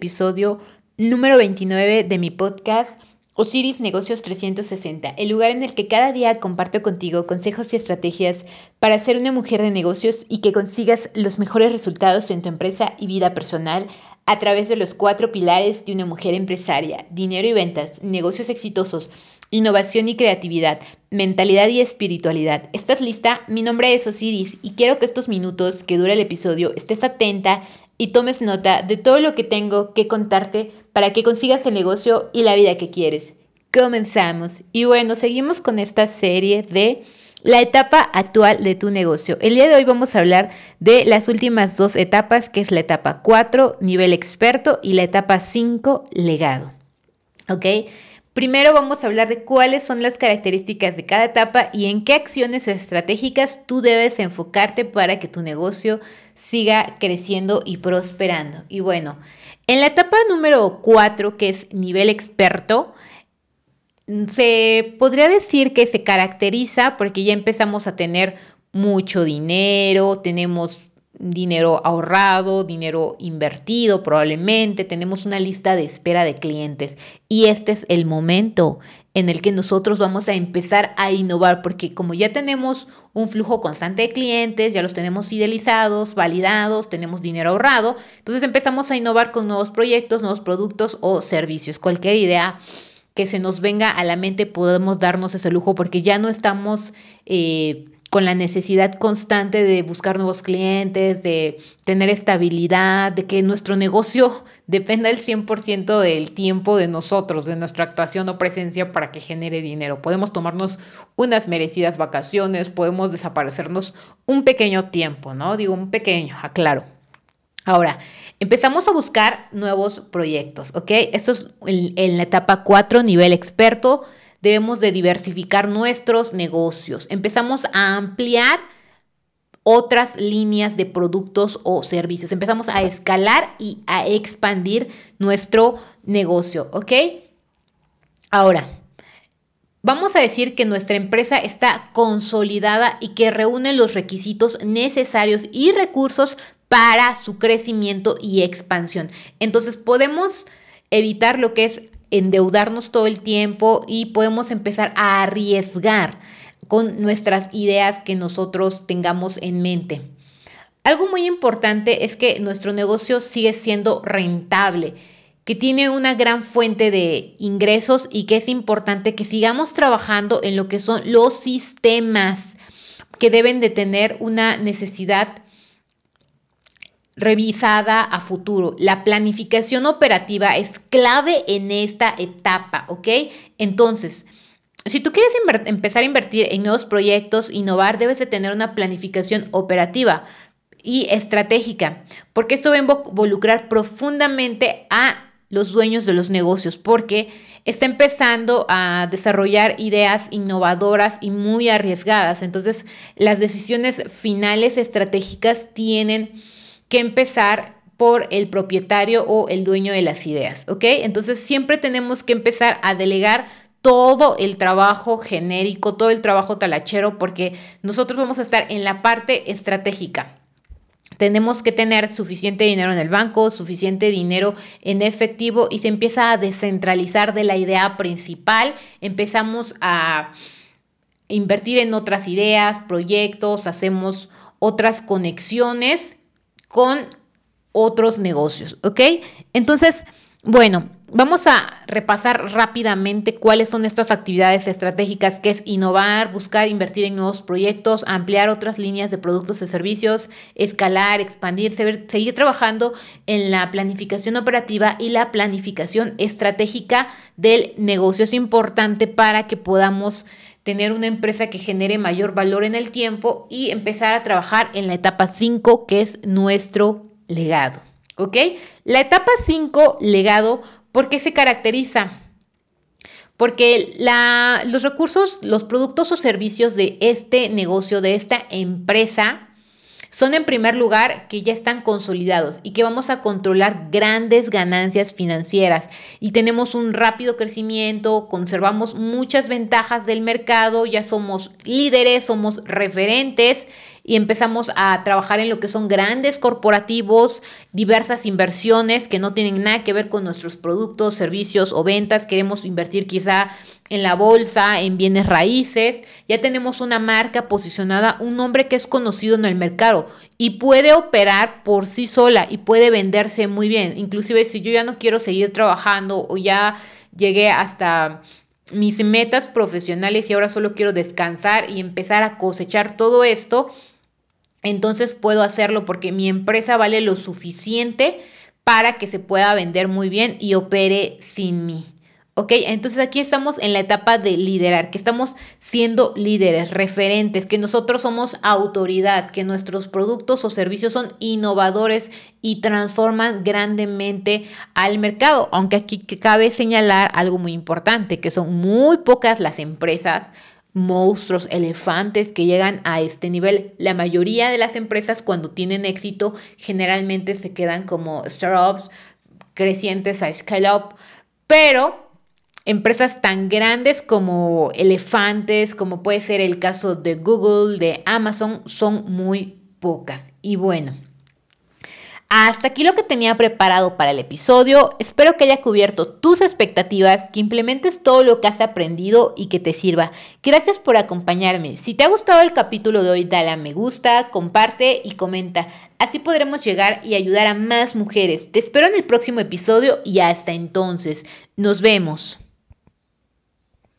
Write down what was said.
episodio número 29 de mi podcast Osiris Negocios 360, el lugar en el que cada día comparto contigo consejos y estrategias para ser una mujer de negocios y que consigas los mejores resultados en tu empresa y vida personal a través de los cuatro pilares de una mujer empresaria, dinero y ventas, negocios exitosos, innovación y creatividad, mentalidad y espiritualidad. ¿Estás lista? Mi nombre es Osiris y quiero que estos minutos que dura el episodio estés atenta y tomes nota de todo lo que tengo que contarte para que consigas el negocio y la vida que quieres. Comenzamos. Y bueno, seguimos con esta serie de la etapa actual de tu negocio. El día de hoy vamos a hablar de las últimas dos etapas, que es la etapa 4, nivel experto, y la etapa 5, legado. ¿Ok? Primero vamos a hablar de cuáles son las características de cada etapa y en qué acciones estratégicas tú debes enfocarte para que tu negocio siga creciendo y prosperando. Y bueno, en la etapa número 4, que es nivel experto, se podría decir que se caracteriza porque ya empezamos a tener mucho dinero, tenemos dinero ahorrado, dinero invertido probablemente, tenemos una lista de espera de clientes. Y este es el momento en el que nosotros vamos a empezar a innovar porque como ya tenemos un flujo constante de clientes, ya los tenemos fidelizados, validados, tenemos dinero ahorrado, entonces empezamos a innovar con nuevos proyectos, nuevos productos o servicios, cualquier idea que se nos venga a la mente podemos darnos ese lujo porque ya no estamos... Eh, con la necesidad constante de buscar nuevos clientes, de tener estabilidad, de que nuestro negocio dependa el 100% del tiempo de nosotros, de nuestra actuación o presencia para que genere dinero. Podemos tomarnos unas merecidas vacaciones, podemos desaparecernos un pequeño tiempo, ¿no? Digo un pequeño, aclaro. Ahora, empezamos a buscar nuevos proyectos, ¿ok? Esto es en, la etapa 4, nivel experto debemos de diversificar nuestros negocios. Empezamos a ampliar otras líneas de productos o servicios. Empezamos a escalar y a expandir nuestro negocio, ¿ok? Ahora, vamos a decir que nuestra empresa está consolidada y que reúne los requisitos necesarios y recursos para su crecimiento y expansión. Entonces podemos evitar lo que es endeudarnos todo el tiempo y podemos empezar a arriesgar con nuestras ideas que nosotros tengamos en mente. Algo muy importante es que nuestro negocio sigue siendo rentable, que tiene una gran fuente de ingresos y que es importante que sigamos trabajando en lo que son los sistemas que deben de tener una necesidad revisada a futuro. La planificación operativa es clave en esta etapa, ¿ok? Entonces, si tú quieres empezar a invertir en nuevos proyectos, innovar, debes de tener una planificación operativa y estratégica, porque esto va a involucrar profundamente a los dueños de los negocios, porque está empezando a desarrollar ideas innovadoras y muy arriesgadas. Entonces, las decisiones finales estratégicas tienen que empezar por el propietario o el dueño de las ideas, ¿ok? Entonces siempre tenemos que empezar a delegar todo el trabajo genérico, todo el trabajo talachero, porque nosotros vamos a estar en la parte estratégica. Tenemos que tener suficiente dinero en el banco, suficiente dinero en efectivo y se empieza a descentralizar de la idea principal. Empezamos a invertir en otras ideas, proyectos, hacemos otras conexiones con otros negocios, ¿ok? Entonces, bueno, vamos a repasar rápidamente cuáles son estas actividades estratégicas, que es innovar, buscar invertir en nuevos proyectos, ampliar otras líneas de productos y servicios, escalar, expandir, seguir trabajando en la planificación operativa y la planificación estratégica del negocio. Es importante para que podamos tener una empresa que genere mayor valor en el tiempo y empezar a trabajar en la etapa 5, que es nuestro legado. ¿Ok? La etapa 5, legado, ¿por qué se caracteriza? Porque los recursos, los productos o servicios de este negocio, de esta empresa, son en primer lugar que ya están consolidados y que vamos a controlar grandes ganancias financieras. Y tenemos un rápido crecimiento, conservamos muchas ventajas del mercado, ya somos líderes, somos referentes y empezamos a trabajar en lo que son grandes corporativos, diversas inversiones que no tienen nada que ver con nuestros productos, servicios o ventas. Queremos invertir quizá en la bolsa, en bienes raíces. Ya tenemos una marca posicionada, un nombre que es conocido en el mercado y puede operar por sí sola y puede venderse muy bien. Inclusive si yo ya no quiero seguir trabajando o ya llegué hasta mis metas profesionales y ahora solo quiero descansar y empezar a cosechar todo esto, entonces puedo hacerlo porque mi empresa vale lo suficiente para que se pueda vender muy bien y opere sin mí. ¿Ok? Entonces aquí estamos en la etapa de liderar, que estamos siendo líderes, referentes, que nosotros somos autoridad, que nuestros productos o servicios son innovadores y transforman grandemente al mercado. Aunque aquí cabe señalar algo muy importante, que son muy pocas las empresas monstruos, elefantes que llegan a este nivel. La mayoría de las empresas cuando tienen éxito generalmente se quedan como startups crecientes a scale up, pero empresas tan grandes como elefantes, como puede ser el caso de Google, de Amazon, son muy pocas. Y bueno, hasta aquí lo que tenía preparado para el episodio. Espero que haya cubierto tus expectativas, que implementes todo lo que has aprendido y que te sirva. Gracias por acompañarme. Si te ha gustado el capítulo de hoy, dale a me gusta, comparte y comenta. Así podremos llegar y ayudar a más mujeres. Te espero en el próximo episodio y hasta entonces. Nos vemos.